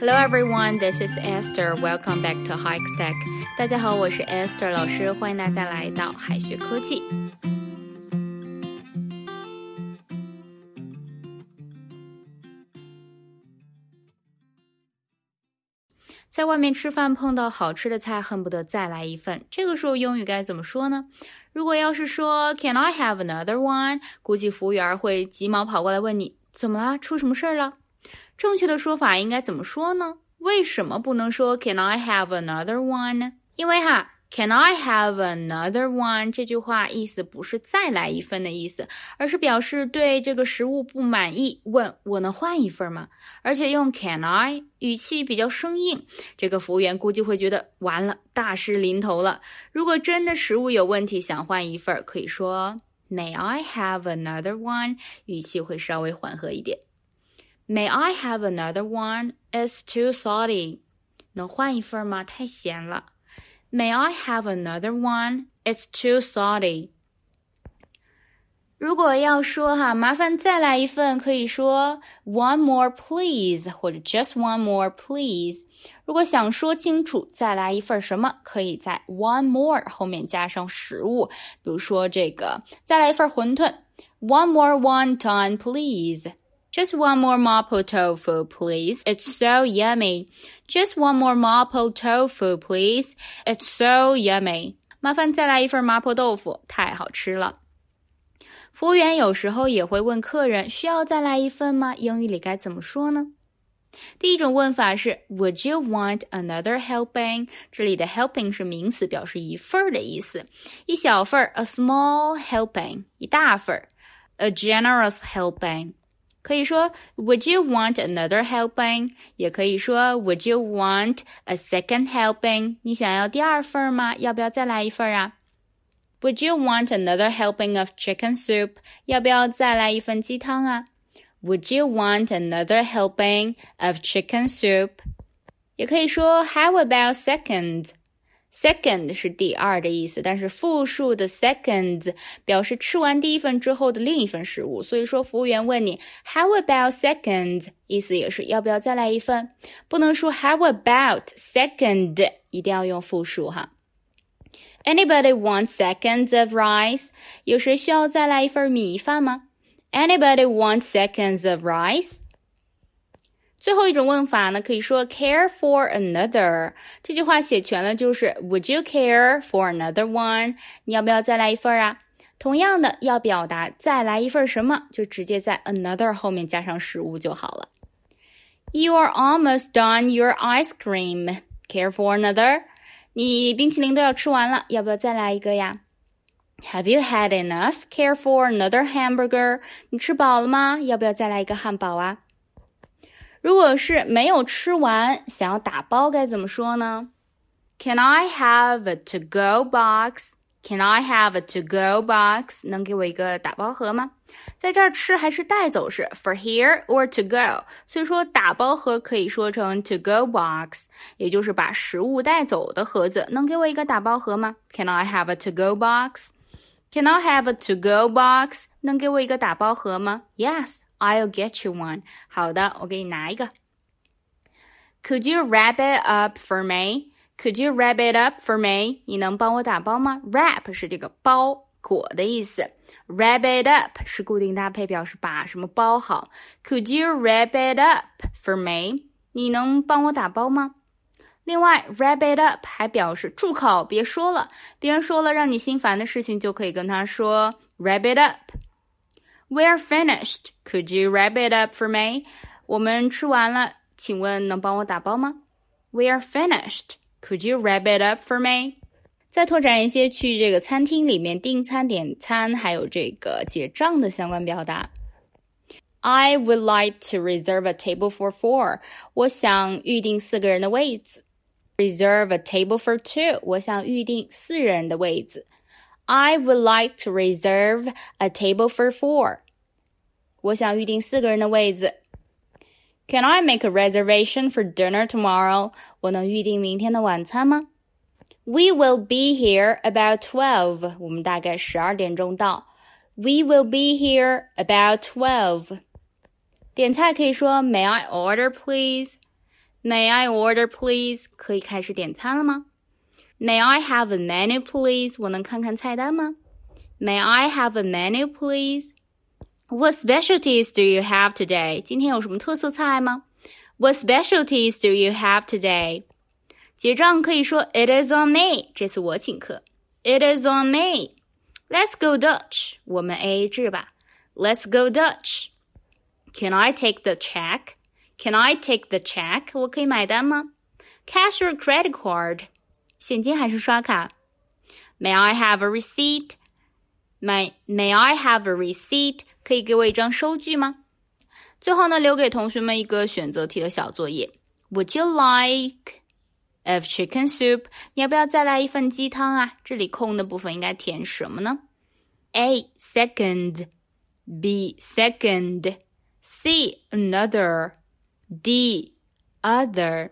Hello everyone, this is Esther. Welcome back to High Stack. 大家好，我是 Esther 老师，欢迎大家来到海学科技。在外面吃饭碰到好吃的菜，恨不得再来一份。这个时候英语该怎么说呢？如果要是说 Can I have another one？估计服务员会急忙跑过来问你怎么了，出什么事儿了？正确的说法应该怎么说呢？为什么不能说 Can I have another one 呢？因为哈。Can I have another one？这句话意思不是再来一份的意思，而是表示对这个食物不满意，问我能换一份吗？而且用 Can I 语气比较生硬，这个服务员估计会觉得完了，大事临头了。如果真的食物有问题，想换一份，可以说 May I have another one？语气会稍微缓和一点。May I have another one? It's too salty。能换一份吗？太咸了。May I have another one? It's too salty. 如果要说哈，麻烦再来一份，可以说 one more please，或者 just one more please。如果想说清楚再来一份什么，可以在 one more 后面加上食物，比如说这个再来一份馄饨，one more wonton please。 Just one more mapo tofu, please. It's so yummy. Just one more mapo tofu, please. It's so yummy. 麻烦再来一份麻婆豆腐，太好吃了。服务员有时候也会问客人需要再来一份吗？英语里该怎么说呢？第一种问法是 Would you want another helping？这里的 helping 是名词，表示一份儿的意思。一小份儿，a small helping；一大份儿，a generous helping。 可以说 Would you want another helping？也可以说 Would you want a second helping？你想要第二份吗？要不要再来一份啊？Would you want another helping of chicken soup？要不要再来一份鸡汤啊？Would you want another helping of chicken soup？也可以说 How about Second 是第二的意思，但是复数的 seconds 表示吃完第一份之后的另一份食物。所以说，服务员问你 How about seconds？意思也是要不要再来一份？不能说 How about second？一定要用复数哈。Anybody want seconds of rice？有谁需要再来一份米饭吗？Anybody want seconds of rice？最后一种问法呢，可以说 care for another 这句话写全了就是 Would you care for another one？你要不要再来一份啊？同样的，要表达再来一份什么，就直接在 another 后面加上食物就好了。You are almost done your ice cream. Care for another？你冰淇淋都要吃完了，要不要再来一个呀？Have you had enough? Care for another hamburger？你吃饱了吗？要不要再来一个汉堡啊？如果是没有吃完，想要打包该怎么说呢？Can I have a to-go box? Can I have a to-go box? 能给我一个打包盒吗？在这儿吃还是带走是 for here or to go，所以说打包盒可以说成 to-go box，也就是把食物带走的盒子。能给我一个打包盒吗？Can I have a to-go box? Can I have a to-go box? 能给我一个打包盒吗？Yes. I'll get you one. 好的，我给你拿一个。Could you wrap it up for me? Could you wrap it up for me? 你能帮我打包吗？Wrap 是这个包裹的意思，wrap it up 是固定搭配，表示把什么包好。Could you wrap it up for me? 你能帮我打包吗？另外，wrap it up 还表示住口，别说了。别人说了让你心烦的事情，就可以跟他说 wrap it up。 We're finished. Could you wrap it up for me? 我们吃完了，请问能帮我打包吗？We're finished. Could you wrap it up for me? 再拓展一些去这个餐厅里面订餐、点餐，还有这个结账的相关表达。I would like to reserve a table for four. 我想预定四个人的位子。Reserve a table for two. 我想预定四人的位子。 I would like to reserve a table for four. 我想预定四个人的位子。Can I make a reservation for dinner tomorrow? 我能预定明天的晚餐吗？We will be here about twelve. 我们大概十二点钟到。We will be here about twelve. 点菜可以说 May I order, please? May I order, please？可以开始点餐了吗 ？May I have a menu, please？我能看看菜单吗？May I have a menu, please? What specialties do you have today? 今天有什么特色菜吗？What specialties do you have today? 结账可以说 It is on me，这次我请客。It is on me. Let's go Dutch，我们 A A 制吧。Let's go Dutch. Can I take the check? Can I take the check? 我可以买单吗？Cash or credit card？ 现金还是刷卡？May I have a receipt? May May I have a receipt？可以给我一张收据吗？最后呢，留给同学们一个选择题的小作业。Would you like of chicken soup？你要不要再来一份鸡汤啊？这里空的部分应该填什么呢？A second, B second, C another, D other。